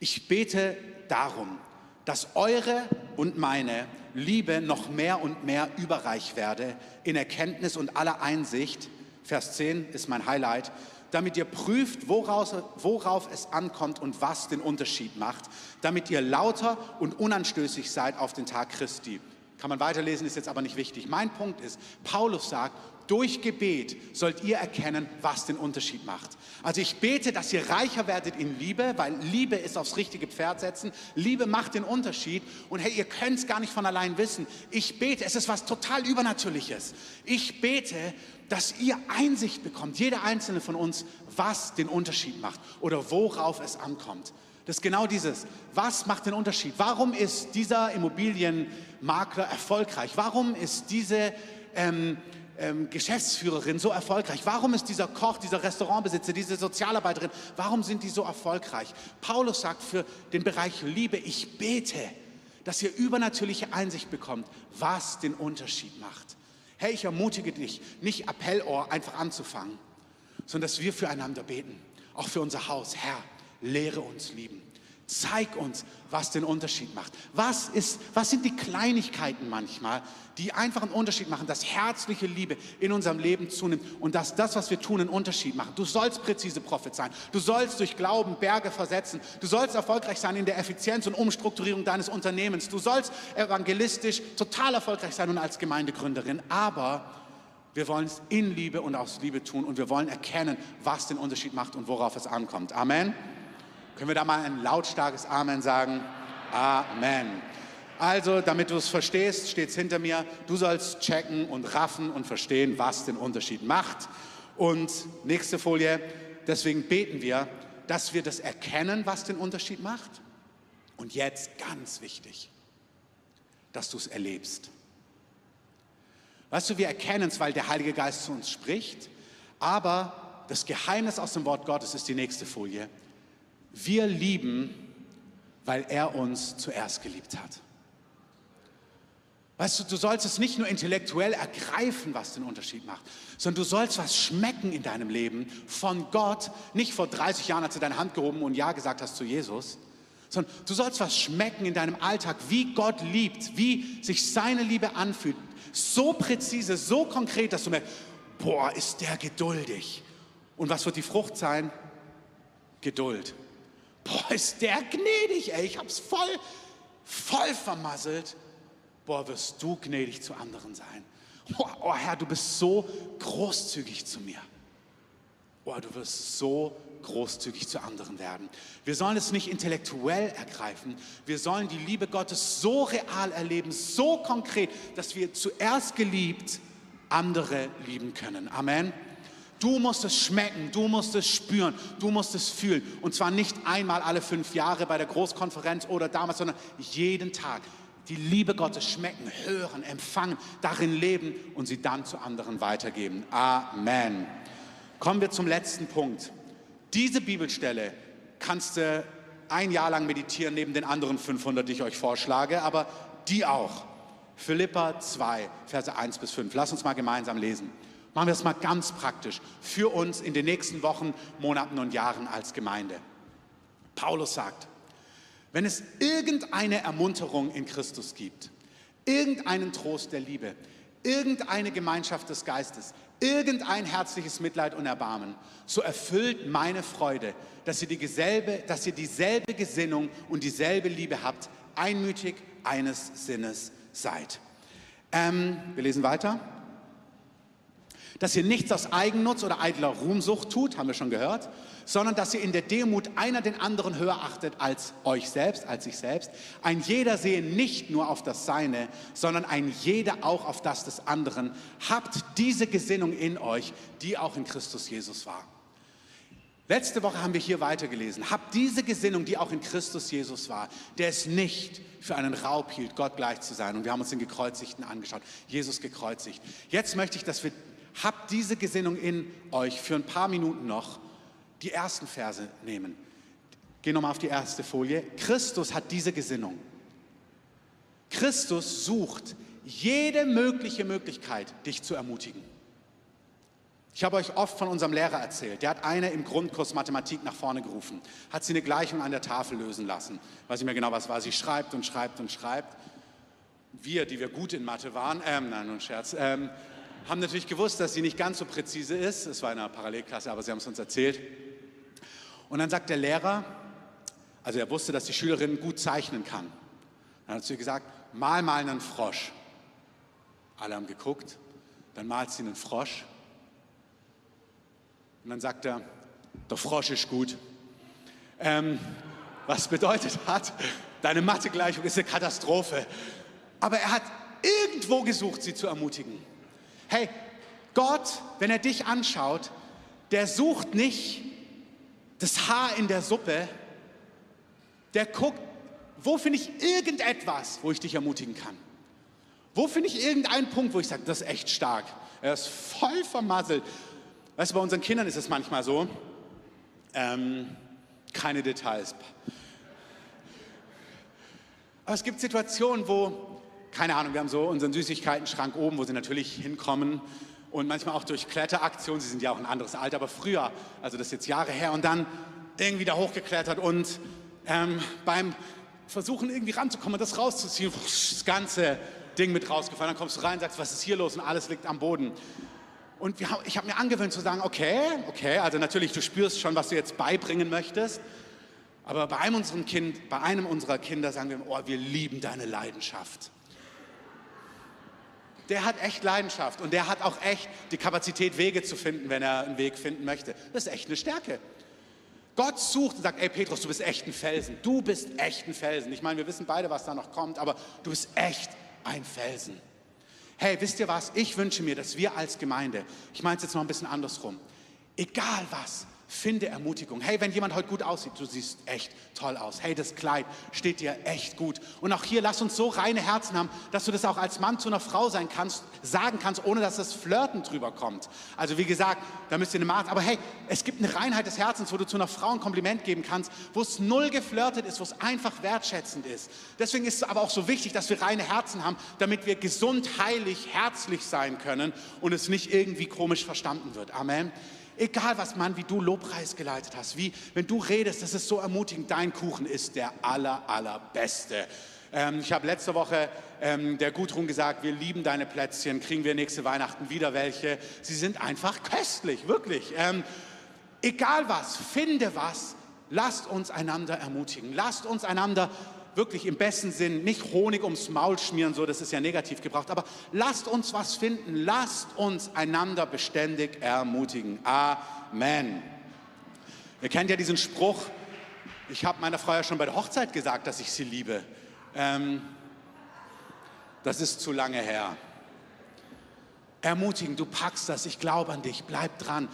Ich bete darum, dass eure und meine Liebe noch mehr und mehr überreich werde in Erkenntnis und aller Einsicht. Vers 10 ist mein Highlight. Damit ihr prüft, woraus, worauf es ankommt und was den Unterschied macht, damit ihr lauter und unanstößig seid auf den Tag Christi. Kann man weiterlesen, ist jetzt aber nicht wichtig. Mein Punkt ist, Paulus sagt, durch Gebet sollt ihr erkennen, was den Unterschied macht. Also ich bete, dass ihr reicher werdet in Liebe, weil Liebe ist aufs richtige Pferd setzen. Liebe macht den Unterschied. Und hey, ihr könnt es gar nicht von allein wissen. Ich bete, es ist was total Übernatürliches. Ich bete, dass ihr Einsicht bekommt, jeder einzelne von uns, was den Unterschied macht oder worauf es ankommt. Das ist genau dieses. Was macht den Unterschied? Warum ist dieser Immobilienmakler erfolgreich? Warum ist diese ähm, ähm, Geschäftsführerin so erfolgreich? Warum ist dieser Koch, dieser Restaurantbesitzer, diese Sozialarbeiterin, warum sind die so erfolgreich? Paulus sagt für den Bereich Liebe, ich bete, dass ihr übernatürliche Einsicht bekommt, was den Unterschied macht. Hey, ich ermutige dich, nicht Appellohr einfach anzufangen, sondern dass wir füreinander beten, auch für unser Haus. Herr, lehre uns lieben. Zeig uns, was den Unterschied macht. Was, ist, was sind die Kleinigkeiten manchmal, die einfach einen Unterschied machen, dass herzliche Liebe in unserem Leben zunimmt und dass das, was wir tun, einen Unterschied macht. Du sollst präzise Prophet sein. Du sollst durch Glauben Berge versetzen. Du sollst erfolgreich sein in der Effizienz und Umstrukturierung deines Unternehmens. Du sollst evangelistisch total erfolgreich sein und als Gemeindegründerin. Aber wir wollen es in Liebe und aus Liebe tun und wir wollen erkennen, was den Unterschied macht und worauf es ankommt. Amen. Können wir da mal ein lautstarkes Amen sagen? Amen. Also, damit du es verstehst, steht es hinter mir. Du sollst checken und raffen und verstehen, was den Unterschied macht. Und nächste Folie. Deswegen beten wir, dass wir das erkennen, was den Unterschied macht Und jetzt ganz wichtig, dass du es erlebst. Weißt du, wir erkennen es, weil der Heilige Geist zu uns spricht, aber das Geheimnis aus dem Wort Gottes ist die nächste Folie. Wir lieben, weil er uns zuerst geliebt hat. Weißt du, du sollst es nicht nur intellektuell ergreifen, was den Unterschied macht, sondern du sollst was schmecken in deinem Leben von Gott, nicht vor 30 Jahren, als du deine Hand gehoben und Ja gesagt hast zu Jesus, sondern du sollst was schmecken in deinem Alltag, wie Gott liebt, wie sich seine Liebe anfühlt. So präzise, so konkret, dass du merkst, boah, ist der geduldig. Und was wird die Frucht sein? Geduld. Boah, ist der gnädig, ey, ich hab's voll, voll vermasselt. Boah, wirst du gnädig zu anderen sein. Oh, oh Herr, du bist so großzügig zu mir. Oh, du wirst so großzügig zu anderen werden. Wir sollen es nicht intellektuell ergreifen. Wir sollen die Liebe Gottes so real erleben, so konkret, dass wir zuerst geliebt andere lieben können. Amen. Du musst es schmecken, du musst es spüren, du musst es fühlen. Und zwar nicht einmal alle fünf Jahre bei der Großkonferenz oder damals, sondern jeden Tag. Die Liebe Gottes schmecken, hören, empfangen, darin leben und sie dann zu anderen weitergeben. Amen. Kommen wir zum letzten Punkt. Diese Bibelstelle kannst du ein Jahr lang meditieren neben den anderen 500, die ich euch vorschlage, aber die auch. Philippa 2, Verse 1 bis 5. Lass uns mal gemeinsam lesen. Machen wir das mal ganz praktisch für uns in den nächsten Wochen, Monaten und Jahren als Gemeinde. Paulus sagt, wenn es irgendeine Ermunterung in Christus gibt, irgendeinen Trost der Liebe, irgendeine Gemeinschaft des Geistes, irgendein herzliches Mitleid und Erbarmen, so erfüllt meine Freude, dass ihr, dieselbe, dass ihr dieselbe Gesinnung und dieselbe Liebe habt, einmütig eines Sinnes seid. Ähm, wir lesen weiter dass ihr nichts aus Eigennutz oder eitler Ruhmsucht tut, haben wir schon gehört, sondern dass ihr in der Demut einer den anderen höher achtet als euch selbst, als sich selbst. Ein jeder sehe nicht nur auf das Seine, sondern ein jeder auch auf das des anderen. Habt diese Gesinnung in euch, die auch in Christus Jesus war. Letzte Woche haben wir hier weitergelesen. Habt diese Gesinnung, die auch in Christus Jesus war, der es nicht für einen Raub hielt, Gott gleich zu sein. Und wir haben uns den Gekreuzigten angeschaut. Jesus gekreuzigt. Jetzt möchte ich, dass wir Habt diese Gesinnung in euch für ein paar Minuten noch. Die ersten Verse nehmen. Geh nochmal auf die erste Folie. Christus hat diese Gesinnung. Christus sucht jede mögliche Möglichkeit, dich zu ermutigen. Ich habe euch oft von unserem Lehrer erzählt. Der hat eine im Grundkurs Mathematik nach vorne gerufen, hat sie eine Gleichung an der Tafel lösen lassen. Weiß nicht mehr genau, was war. Sie schreibt und schreibt und schreibt. Wir, die wir gut in Mathe waren, ähm, nein, nur ein Scherz, ähm, haben natürlich gewusst, dass sie nicht ganz so präzise ist. Es war in einer Parallelklasse, aber sie haben es uns erzählt. Und dann sagt der Lehrer, also er wusste, dass die Schülerin gut zeichnen kann. Dann hat sie gesagt, mal mal einen Frosch. Alle haben geguckt, dann malt sie einen Frosch. Und dann sagt er, der Frosch ist gut. Ähm, was bedeutet hat, deine Mathegleichung ist eine Katastrophe. Aber er hat irgendwo gesucht, sie zu ermutigen. Hey, Gott, wenn er dich anschaut, der sucht nicht das Haar in der Suppe, der guckt, wo finde ich irgendetwas, wo ich dich ermutigen kann? Wo finde ich irgendeinen Punkt, wo ich sage, das ist echt stark. Er ist voll vermasselt. Weißt du, bei unseren Kindern ist es manchmal so, ähm, keine Details. Aber es gibt Situationen, wo keine Ahnung, wir haben so unseren Süßigkeiten-Schrank oben, wo sie natürlich hinkommen. Und manchmal auch durch Kletteraktionen, sie sind ja auch ein anderes Alter, aber früher, also das ist jetzt Jahre her und dann irgendwie da hochgeklettert und ähm, beim Versuchen irgendwie ranzukommen und das rauszuziehen, das ganze Ding mit rausgefallen, dann kommst du rein, sagst, was ist hier los? Und alles liegt am Boden. Und wir, ich habe mir angewöhnt zu sagen, okay, okay, also natürlich, du spürst schon, was du jetzt beibringen möchtest, aber bei einem, kind, bei einem unserer Kinder sagen wir, oh, wir lieben deine Leidenschaft der hat echt Leidenschaft und der hat auch echt die Kapazität, Wege zu finden, wenn er einen Weg finden möchte. Das ist echt eine Stärke. Gott sucht und sagt, ey Petrus, du bist echt ein Felsen. Du bist echt ein Felsen. Ich meine, wir wissen beide, was da noch kommt, aber du bist echt ein Felsen. Hey, wisst ihr was? Ich wünsche mir, dass wir als Gemeinde, ich meine es jetzt noch ein bisschen andersrum, egal was, Finde Ermutigung. Hey, wenn jemand heute gut aussieht, du siehst echt toll aus. Hey, das Kleid steht dir echt gut. Und auch hier, lass uns so reine Herzen haben, dass du das auch als Mann zu einer Frau sein kannst, sagen kannst, ohne dass das Flirten drüber kommt. Also wie gesagt, da müsst ihr eine Maß. Aber hey, es gibt eine Reinheit des Herzens, wo du zu einer Frau ein Kompliment geben kannst, wo es null geflirtet ist, wo es einfach wertschätzend ist. Deswegen ist es aber auch so wichtig, dass wir reine Herzen haben, damit wir gesund, heilig, herzlich sein können und es nicht irgendwie komisch verstanden wird. Amen. Egal was, Mann, wie du Lobpreis geleitet hast, wie, wenn du redest, das ist so ermutigend, dein Kuchen ist der aller, allerbeste. Ähm, ich habe letzte Woche ähm, der Gudrun gesagt, wir lieben deine Plätzchen, kriegen wir nächste Weihnachten wieder welche. Sie sind einfach köstlich, wirklich. Ähm, egal was, finde was, lasst uns einander ermutigen, lasst uns einander wirklich im besten Sinn nicht Honig ums Maul schmieren, so das ist ja negativ gebraucht, aber lasst uns was finden, lasst uns einander beständig ermutigen. Amen. Ihr kennt ja diesen Spruch, ich habe meiner Frau ja schon bei der Hochzeit gesagt, dass ich sie liebe. Ähm, das ist zu lange her. Ermutigen, du packst das, ich glaube an dich, bleib dran.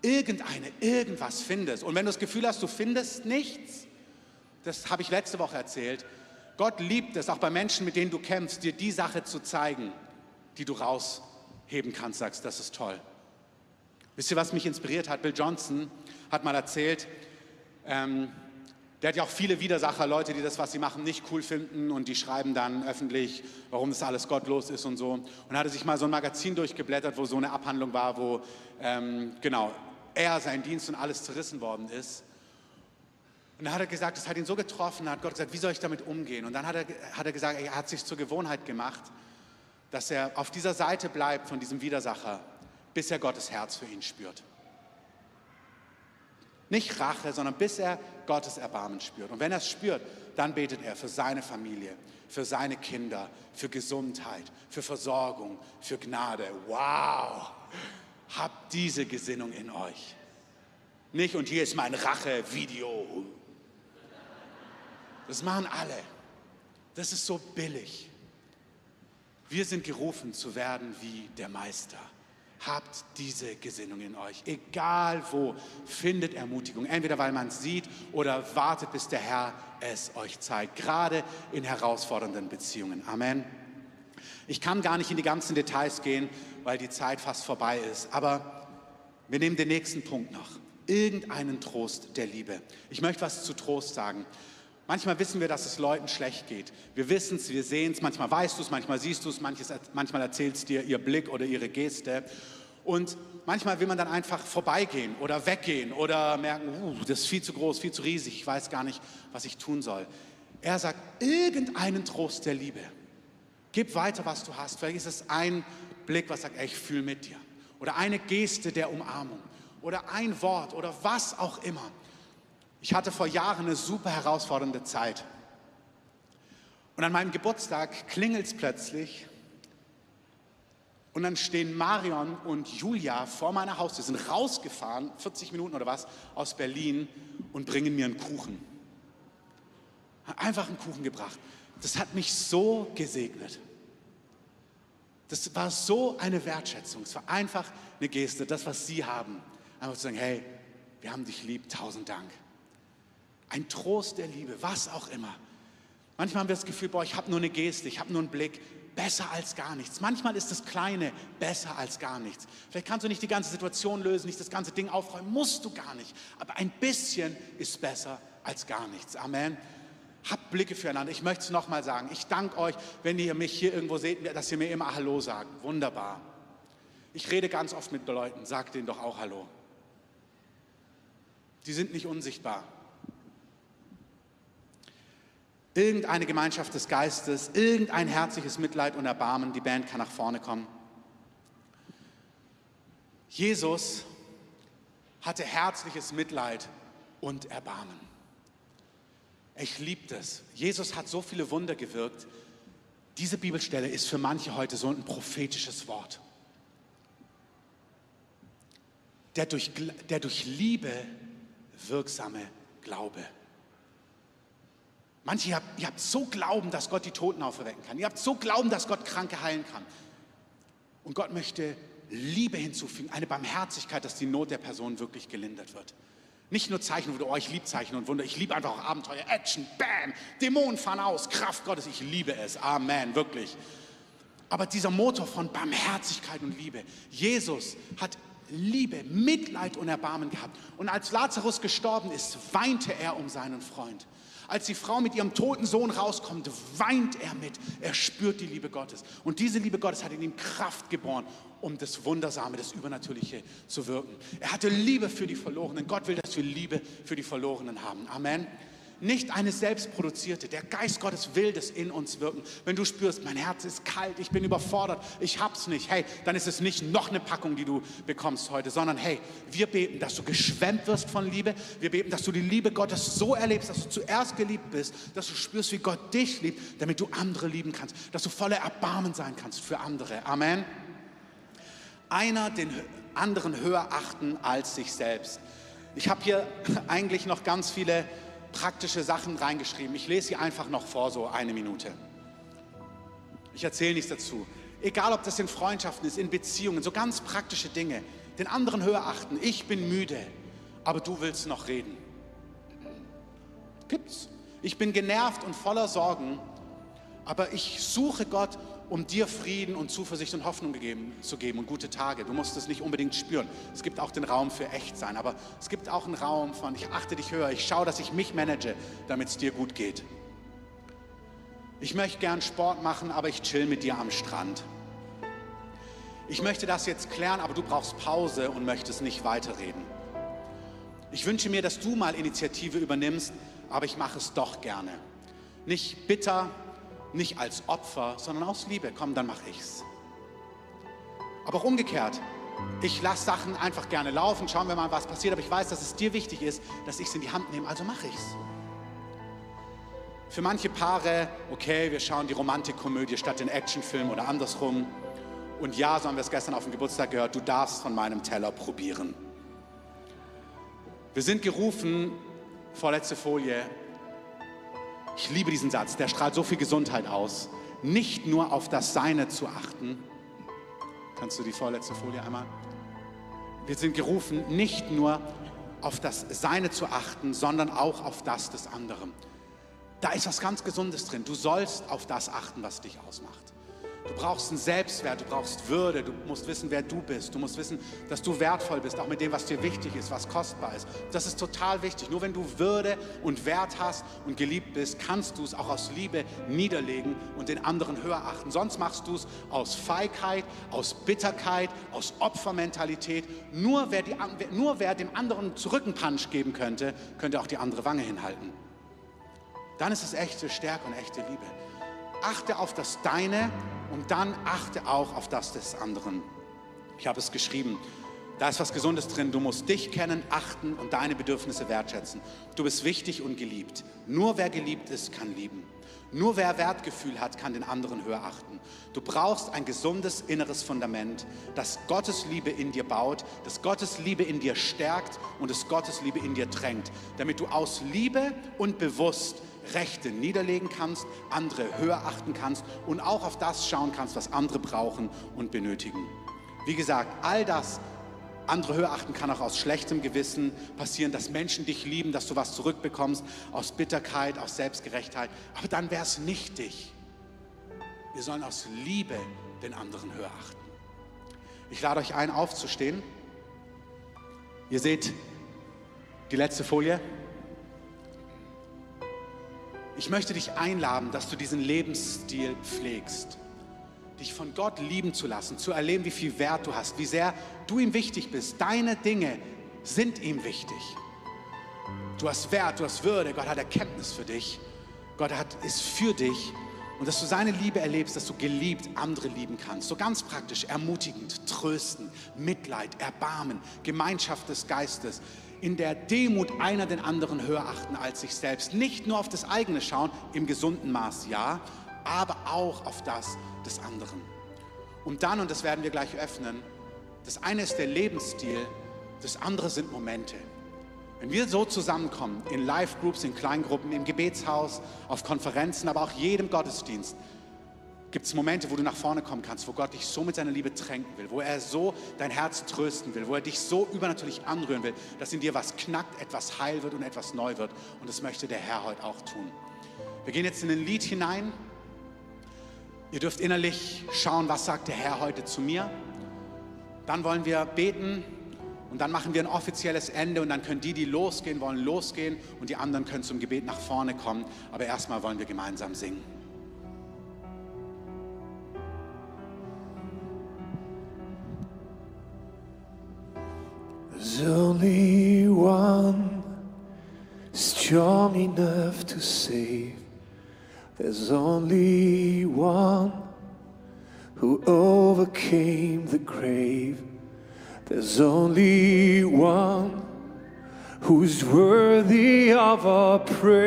Irgendeine, irgendwas findest. Und wenn du das Gefühl hast, du findest nichts, das habe ich letzte Woche erzählt, Gott liebt es, auch bei Menschen, mit denen du kämpfst, dir die Sache zu zeigen, die du rausheben kannst, sagst, das ist toll. Wisst ihr, was mich inspiriert hat? Bill Johnson hat mal erzählt, ähm, der hat ja auch viele Widersacher, Leute, die das, was sie machen, nicht cool finden und die schreiben dann öffentlich, warum das alles gottlos ist und so. Und hatte sich mal so ein Magazin durchgeblättert, wo so eine Abhandlung war, wo ähm, genau er, sein Dienst und alles zerrissen worden ist. Und dann hat er gesagt, das hat ihn so getroffen, hat Gott gesagt, wie soll ich damit umgehen? Und dann hat er, hat er gesagt, er hat sich zur Gewohnheit gemacht, dass er auf dieser Seite bleibt von diesem Widersacher, bis er Gottes Herz für ihn spürt. Nicht Rache, sondern bis er Gottes Erbarmen spürt. Und wenn er es spürt, dann betet er für seine Familie, für seine Kinder, für Gesundheit, für Versorgung, für Gnade. Wow! Habt diese Gesinnung in euch. Nicht, und hier ist mein Rache-Video. Das machen alle. Das ist so billig. Wir sind gerufen zu werden wie der Meister. Habt diese Gesinnung in euch. Egal wo, findet Ermutigung. Entweder weil man es sieht oder wartet, bis der Herr es euch zeigt. Gerade in herausfordernden Beziehungen. Amen. Ich kann gar nicht in die ganzen Details gehen, weil die Zeit fast vorbei ist. Aber wir nehmen den nächsten Punkt noch. Irgendeinen Trost der Liebe. Ich möchte was zu Trost sagen. Manchmal wissen wir, dass es Leuten schlecht geht. Wir wissen es, wir sehen es, manchmal weißt du es, manchmal siehst du es, manchmal erzählt es dir ihr Blick oder ihre Geste. Und manchmal will man dann einfach vorbeigehen oder weggehen oder merken, uh, das ist viel zu groß, viel zu riesig, ich weiß gar nicht, was ich tun soll. Er sagt, irgendeinen Trost der Liebe. Gib weiter, was du hast. Vielleicht ist es ein Blick, was sagt, ey, ich fühle mit dir. Oder eine Geste der Umarmung. Oder ein Wort oder was auch immer. Ich hatte vor Jahren eine super herausfordernde Zeit. Und an meinem Geburtstag klingelt es plötzlich und dann stehen Marion und Julia vor meiner Haustür, sind rausgefahren, 40 Minuten oder was, aus Berlin und bringen mir einen Kuchen. Einfach einen Kuchen gebracht. Das hat mich so gesegnet. Das war so eine Wertschätzung. Es war einfach eine Geste, das, was Sie haben. Einfach zu sagen, hey, wir haben dich lieb, tausend Dank. Ein Trost der Liebe, was auch immer. Manchmal haben wir das Gefühl, boah, ich habe nur eine Geste, ich habe nur einen Blick. Besser als gar nichts. Manchmal ist das Kleine besser als gar nichts. Vielleicht kannst du nicht die ganze Situation lösen, nicht das ganze Ding aufräumen, musst du gar nicht. Aber ein bisschen ist besser als gar nichts. Amen. Habt Blicke füreinander. Ich möchte es nochmal sagen. Ich danke euch, wenn ihr mich hier irgendwo seht, dass ihr mir immer Hallo sagt. Wunderbar. Ich rede ganz oft mit Leuten, sagt denen doch auch Hallo. Die sind nicht unsichtbar irgendeine Gemeinschaft des Geistes, irgendein herzliches Mitleid und Erbarmen. Die Band kann nach vorne kommen. Jesus hatte herzliches Mitleid und Erbarmen. Ich liebe das. Jesus hat so viele Wunder gewirkt. Diese Bibelstelle ist für manche heute so ein prophetisches Wort. Der durch, der durch Liebe wirksame Glaube. Manche, ihr habt, ihr habt so Glauben, dass Gott die Toten auferwecken kann. Ihr habt so Glauben, dass Gott Kranke heilen kann. Und Gott möchte Liebe hinzufügen, eine Barmherzigkeit, dass die Not der Person wirklich gelindert wird. Nicht nur Zeichen und Wunder, oh, ich liebe Zeichen und Wunder, ich liebe einfach auch Abenteuer, Action, Bam, Dämonen fahren aus, Kraft Gottes, ich liebe es, Amen, wirklich. Aber dieser Motor von Barmherzigkeit und Liebe, Jesus hat Liebe, Mitleid und Erbarmen gehabt. Und als Lazarus gestorben ist, weinte er um seinen Freund. Als die Frau mit ihrem toten Sohn rauskommt, weint er mit. Er spürt die Liebe Gottes. Und diese Liebe Gottes hat in ihm Kraft geboren, um das Wundersame, das Übernatürliche zu wirken. Er hatte Liebe für die Verlorenen. Gott will, dass wir Liebe für die Verlorenen haben. Amen nicht eine selbstproduzierte. Der Geist Gottes will das in uns wirken. Wenn du spürst, mein Herz ist kalt, ich bin überfordert, ich hab's nicht, hey, dann ist es nicht noch eine Packung, die du bekommst heute, sondern hey, wir beten, dass du geschwemmt wirst von Liebe. Wir beten, dass du die Liebe Gottes so erlebst, dass du zuerst geliebt bist, dass du spürst, wie Gott dich liebt, damit du andere lieben kannst, dass du voller Erbarmen sein kannst für andere. Amen. Einer den anderen höher achten als sich selbst. Ich habe hier (laughs) eigentlich noch ganz viele praktische Sachen reingeschrieben. Ich lese sie einfach noch vor, so eine Minute. Ich erzähle nichts dazu. Egal, ob das in Freundschaften ist, in Beziehungen, so ganz praktische Dinge. Den anderen höher achten. Ich bin müde, aber du willst noch reden. Gibt's. Ich bin genervt und voller Sorgen, aber ich suche Gott um dir Frieden und Zuversicht und Hoffnung gegeben, zu geben und gute Tage. Du musst es nicht unbedingt spüren. Es gibt auch den Raum für echt sein, aber es gibt auch einen Raum von, ich achte dich höher, ich schaue, dass ich mich manage, damit es dir gut geht. Ich möchte gern Sport machen, aber ich chill mit dir am Strand. Ich möchte das jetzt klären, aber du brauchst Pause und möchtest nicht weiterreden. Ich wünsche mir, dass du mal Initiative übernimmst, aber ich mache es doch gerne. Nicht bitter, nicht als Opfer, sondern aus Liebe. Komm, dann mache ich's. Aber auch umgekehrt. Ich lasse Sachen einfach gerne laufen, schauen wir mal, was passiert, aber ich weiß, dass es dir wichtig ist, dass ich es in die Hand nehme, also mache ich's. Für manche Paare, okay, wir schauen die Romantikkomödie statt den Actionfilm oder andersrum. Und ja, so haben wir es gestern auf dem Geburtstag gehört, du darfst von meinem Teller probieren. Wir sind gerufen, vorletzte Folie, ich liebe diesen Satz, der strahlt so viel Gesundheit aus. Nicht nur auf das Seine zu achten. Kannst du die vorletzte Folie einmal? Wir sind gerufen, nicht nur auf das Seine zu achten, sondern auch auf das des anderen. Da ist was ganz Gesundes drin. Du sollst auf das achten, was dich ausmacht. Du brauchst einen Selbstwert, du brauchst Würde, du musst wissen, wer du bist. Du musst wissen, dass du wertvoll bist, auch mit dem, was dir wichtig ist, was kostbar ist. Das ist total wichtig. Nur wenn du Würde und Wert hast und geliebt bist, kannst du es auch aus Liebe niederlegen und den anderen höher achten. Sonst machst du es aus Feigheit, aus Bitterkeit, aus Opfermentalität. Nur wer, die, nur wer dem anderen einen Punch geben könnte, könnte auch die andere Wange hinhalten. Dann ist es echte Stärke und echte Liebe. Achte auf das Deine und dann achte auch auf das des anderen. Ich habe es geschrieben. Da ist was Gesundes drin. Du musst dich kennen, achten und deine Bedürfnisse wertschätzen. Du bist wichtig und geliebt. Nur wer geliebt ist, kann lieben. Nur wer Wertgefühl hat, kann den anderen höher achten. Du brauchst ein gesundes inneres Fundament, das Gottes Liebe in dir baut, das Gottes Liebe in dir stärkt und das Gottes Liebe in dir drängt, damit du aus Liebe und bewusst Rechte niederlegen kannst, andere höher achten kannst und auch auf das schauen kannst, was andere brauchen und benötigen. Wie gesagt, all das andere höher achten kann auch aus schlechtem Gewissen passieren, dass Menschen dich lieben, dass du was zurückbekommst, aus Bitterkeit, aus Selbstgerechtheit. Aber dann wäre es nicht dich. Wir sollen aus Liebe den anderen höher achten. Ich lade euch ein, aufzustehen. Ihr seht die letzte Folie. Ich möchte dich einladen, dass du diesen Lebensstil pflegst. Dich von Gott lieben zu lassen, zu erleben, wie viel Wert du hast, wie sehr du ihm wichtig bist. Deine Dinge sind ihm wichtig. Du hast Wert, du hast Würde, Gott hat Erkenntnis für dich. Gott hat, ist für dich. Und dass du seine Liebe erlebst, dass du geliebt andere lieben kannst. So ganz praktisch, ermutigend, trösten, Mitleid, Erbarmen, Gemeinschaft des Geistes in der Demut einer den anderen höher achten als sich selbst. Nicht nur auf das eigene schauen, im gesunden Maß ja, aber auch auf das des anderen. Und dann, und das werden wir gleich öffnen, das eine ist der Lebensstil, das andere sind Momente. Wenn wir so zusammenkommen, in Live-Groups, in Kleingruppen, im Gebetshaus, auf Konferenzen, aber auch jedem Gottesdienst, Gibt es Momente, wo du nach vorne kommen kannst, wo Gott dich so mit seiner Liebe tränken will, wo er so dein Herz trösten will, wo er dich so übernatürlich anrühren will, dass in dir was knackt, etwas heil wird und etwas neu wird. Und das möchte der Herr heute auch tun. Wir gehen jetzt in ein Lied hinein. Ihr dürft innerlich schauen, was sagt der Herr heute zu mir. Dann wollen wir beten und dann machen wir ein offizielles Ende und dann können die, die losgehen wollen, losgehen und die anderen können zum Gebet nach vorne kommen. Aber erstmal wollen wir gemeinsam singen. There's only one strong enough to save. There's only one who overcame the grave. There's only one who's worthy of our praise.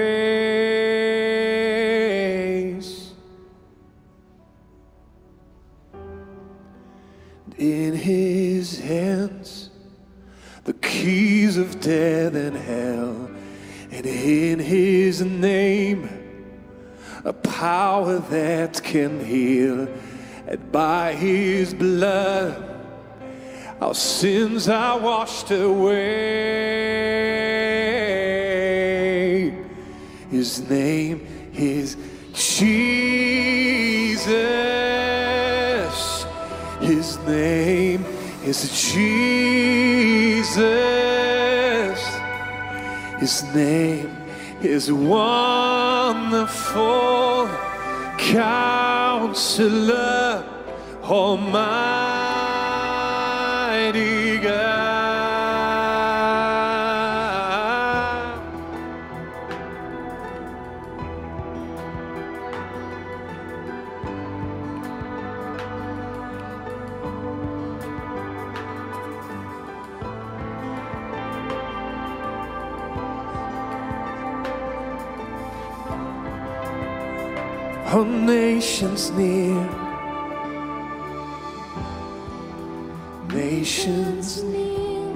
In his hands, the keys of death and hell, and in his name, a power that can heal, and by his blood, our sins are washed away. His name is Jesus. His name is Jesus. His name is wonderful counselor, almighty nations near, nations near,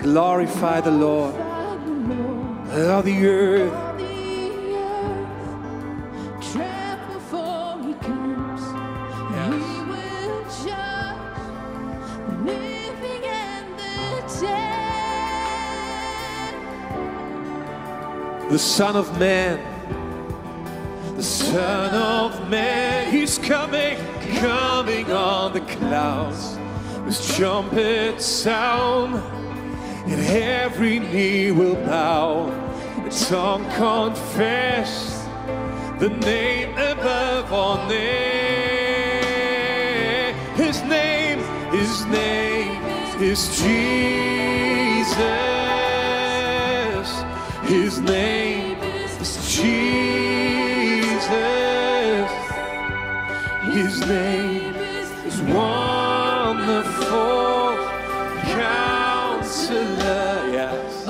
glorify the Lord. All the earth, trap before He comes. He will judge the living and the dead. The Son of Man, the Son of He's coming, coming on the clouds with trumpet sound, and every knee will bow, and tongue confess the name above all names. His name, His name is Jesus. His name name is wonderful. Yes.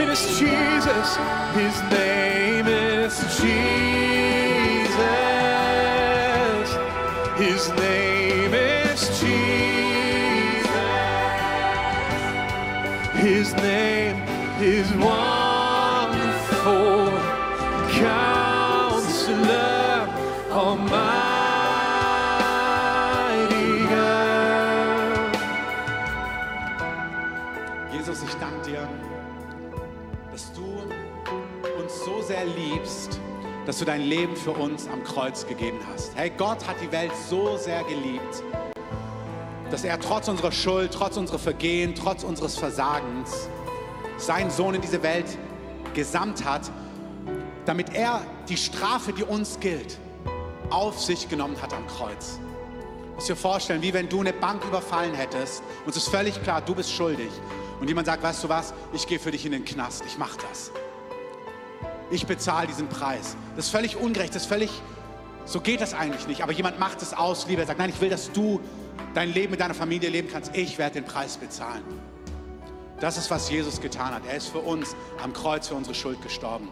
It is Jesus. His name is Jesus. Du dein Leben für uns am Kreuz gegeben hast. Hey, Gott hat die Welt so sehr geliebt, dass er trotz unserer Schuld, trotz unserer Vergehen, trotz unseres Versagens seinen Sohn in diese Welt gesandt hat, damit er die Strafe, die uns gilt, auf sich genommen hat am Kreuz. Du musst dir vorstellen, wie wenn du eine Bank überfallen hättest und es ist völlig klar, du bist schuldig. Und jemand sagt, weißt du was, ich gehe für dich in den Knast, ich mach das. Ich bezahle diesen Preis. Das ist völlig ungerecht, das ist völlig, so geht das eigentlich nicht. Aber jemand macht es aus, Liebe. Er sagt, nein, ich will, dass du dein Leben mit deiner Familie leben kannst. Ich werde den Preis bezahlen. Das ist, was Jesus getan hat. Er ist für uns am Kreuz für unsere Schuld gestorben.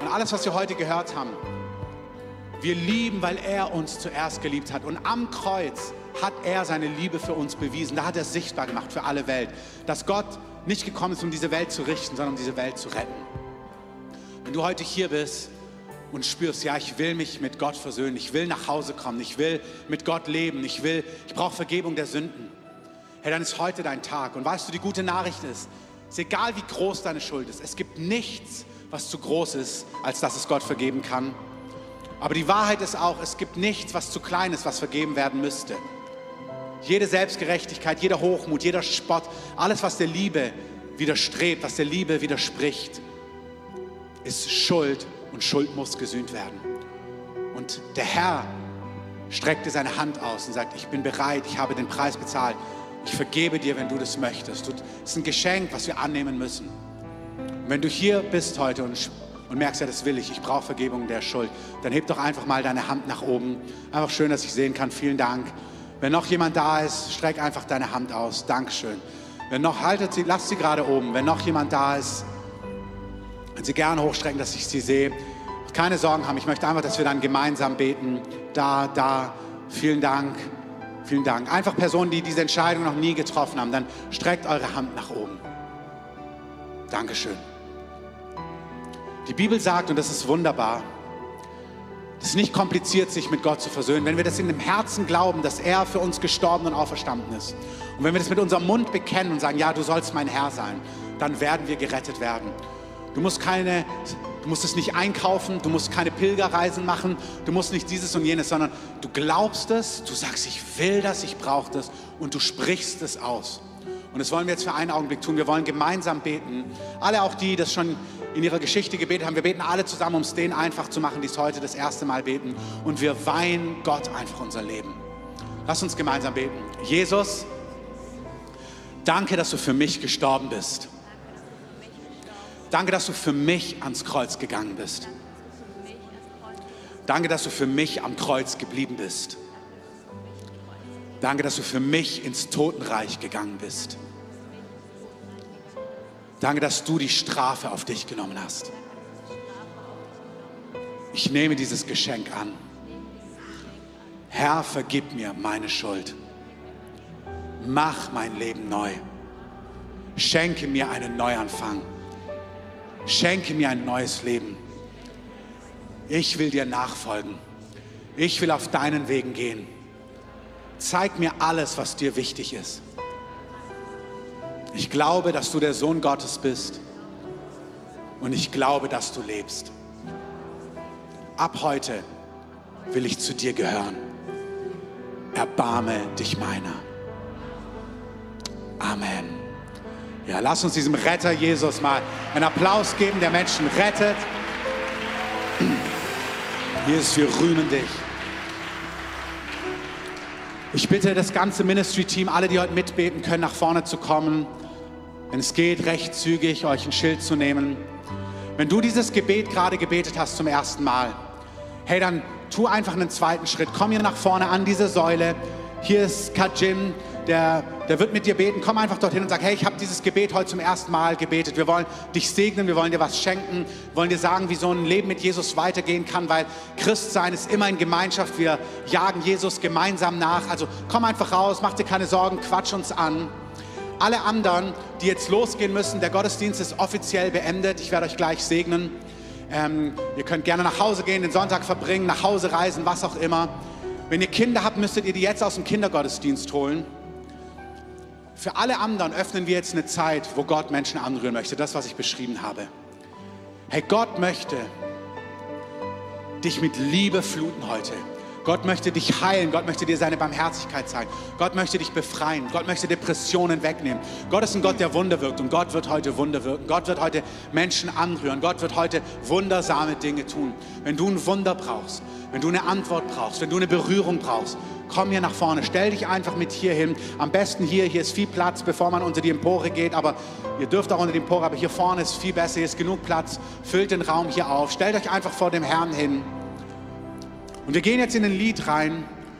Und alles, was wir heute gehört haben, wir lieben, weil er uns zuerst geliebt hat. Und am Kreuz hat er seine Liebe für uns bewiesen. Da hat er sichtbar gemacht für alle Welt. Dass Gott nicht gekommen ist, um diese Welt zu richten, sondern um diese Welt zu retten. Wenn du heute hier bist und spürst, ja, ich will mich mit Gott versöhnen, ich will nach Hause kommen, ich will mit Gott leben, ich will, ich brauche Vergebung der Sünden. Hey, dann ist heute dein Tag. Und weißt du, die gute Nachricht ist, es ist egal wie groß deine Schuld ist, es gibt nichts, was zu groß ist, als dass es Gott vergeben kann. Aber die Wahrheit ist auch, es gibt nichts, was zu klein ist, was vergeben werden müsste. Jede Selbstgerechtigkeit, jeder Hochmut, jeder Spott, alles, was der Liebe widerstrebt, was der Liebe widerspricht, ist Schuld und Schuld muss gesühnt werden. Und der Herr streckte seine Hand aus und sagt, ich bin bereit, ich habe den Preis bezahlt. Ich vergebe dir, wenn du das möchtest. Das ist ein Geschenk, was wir annehmen müssen. Und wenn du hier bist heute und, und merkst, ja, das will ich, ich brauche Vergebung der Schuld, dann heb doch einfach mal deine Hand nach oben. Einfach schön, dass ich sehen kann. Vielen Dank. Wenn noch jemand da ist, streck einfach deine Hand aus. Dankeschön. Wenn noch, haltet sie, lasst sie gerade oben. Wenn noch jemand da ist, können Sie gerne hochstrecken, dass ich Sie sehe. Keine Sorgen haben. Ich möchte einfach, dass wir dann gemeinsam beten. Da, da. Vielen Dank. Vielen Dank. Einfach Personen, die diese Entscheidung noch nie getroffen haben, dann streckt eure Hand nach oben. Dankeschön. Die Bibel sagt, und das ist wunderbar, es ist nicht kompliziert, sich mit Gott zu versöhnen, wenn wir das in dem Herzen glauben, dass er für uns gestorben und auferstanden ist. Und wenn wir das mit unserem Mund bekennen und sagen, ja, du sollst mein Herr sein, dann werden wir gerettet werden. Du musst keine, du musst es nicht einkaufen, du musst keine Pilgerreisen machen, du musst nicht dieses und jenes, sondern du glaubst es, du sagst, ich will das, ich brauche das und du sprichst es aus. Und das wollen wir jetzt für einen Augenblick tun. Wir wollen gemeinsam beten. Alle auch die, das schon in ihrer Geschichte gebetet haben, wir beten alle zusammen, um es denen einfach zu machen, die es heute das erste Mal beten. Und wir weihen Gott einfach unser Leben. Lass uns gemeinsam beten. Jesus, danke, dass du für mich gestorben bist. Danke, dass du für mich ans Kreuz gegangen bist. Danke, dass du für mich am Kreuz geblieben bist. Danke, dass du für mich ins Totenreich gegangen bist. Danke, dass du die Strafe auf dich genommen hast. Ich nehme dieses Geschenk an. Herr, vergib mir meine Schuld. Mach mein Leben neu. Schenke mir einen Neuanfang. Schenke mir ein neues Leben. Ich will dir nachfolgen. Ich will auf deinen Wegen gehen. Zeig mir alles, was dir wichtig ist. Ich glaube, dass du der Sohn Gottes bist. Und ich glaube, dass du lebst. Ab heute will ich zu dir gehören. Erbarme dich meiner. Amen. Ja, lass uns diesem Retter Jesus mal einen Applaus geben, der Menschen rettet. Jesus, wir rühmen dich. Ich bitte das ganze Ministry-Team, alle, die heute mitbeten können, nach vorne zu kommen. Wenn es geht, recht zügig euch ein Schild zu nehmen. Wenn du dieses Gebet gerade gebetet hast zum ersten Mal, hey, dann tu einfach einen zweiten Schritt. Komm hier nach vorne an diese Säule. Hier ist Kajin der, der wird mit dir beten. Komm einfach dorthin und sag, hey, ich habe dieses Gebet heute zum ersten Mal gebetet. Wir wollen dich segnen, wir wollen dir was schenken, wollen dir sagen, wie so ein Leben mit Jesus weitergehen kann, weil Christsein ist immer in Gemeinschaft. Wir jagen Jesus gemeinsam nach. Also komm einfach raus, mach dir keine Sorgen, quatsch uns an. Alle anderen, die jetzt losgehen müssen, der Gottesdienst ist offiziell beendet. Ich werde euch gleich segnen. Ähm, ihr könnt gerne nach Hause gehen, den Sonntag verbringen, nach Hause reisen, was auch immer. Wenn ihr Kinder habt, müsstet ihr die jetzt aus dem Kindergottesdienst holen. Für alle anderen öffnen wir jetzt eine Zeit, wo Gott Menschen anrühren möchte. Das, was ich beschrieben habe. Hey, Gott möchte dich mit Liebe fluten heute. Gott möchte dich heilen. Gott möchte dir seine Barmherzigkeit zeigen. Gott möchte dich befreien. Gott möchte Depressionen wegnehmen. Gott ist ein Gott, der Wunder wirkt. Und Gott wird heute Wunder wirken. Gott wird heute Menschen anrühren. Gott wird heute wundersame Dinge tun. Wenn du ein Wunder brauchst, wenn du eine Antwort brauchst, wenn du eine Berührung brauchst, komm hier nach vorne. Stell dich einfach mit hier hin. Am besten hier, hier ist viel Platz, bevor man unter die Empore geht. Aber ihr dürft auch unter die Empore, aber hier vorne ist viel besser, hier ist genug Platz. Füllt den Raum hier auf. Stellt euch einfach vor dem Herrn hin. Und wir gehen jetzt in ein Lied rein.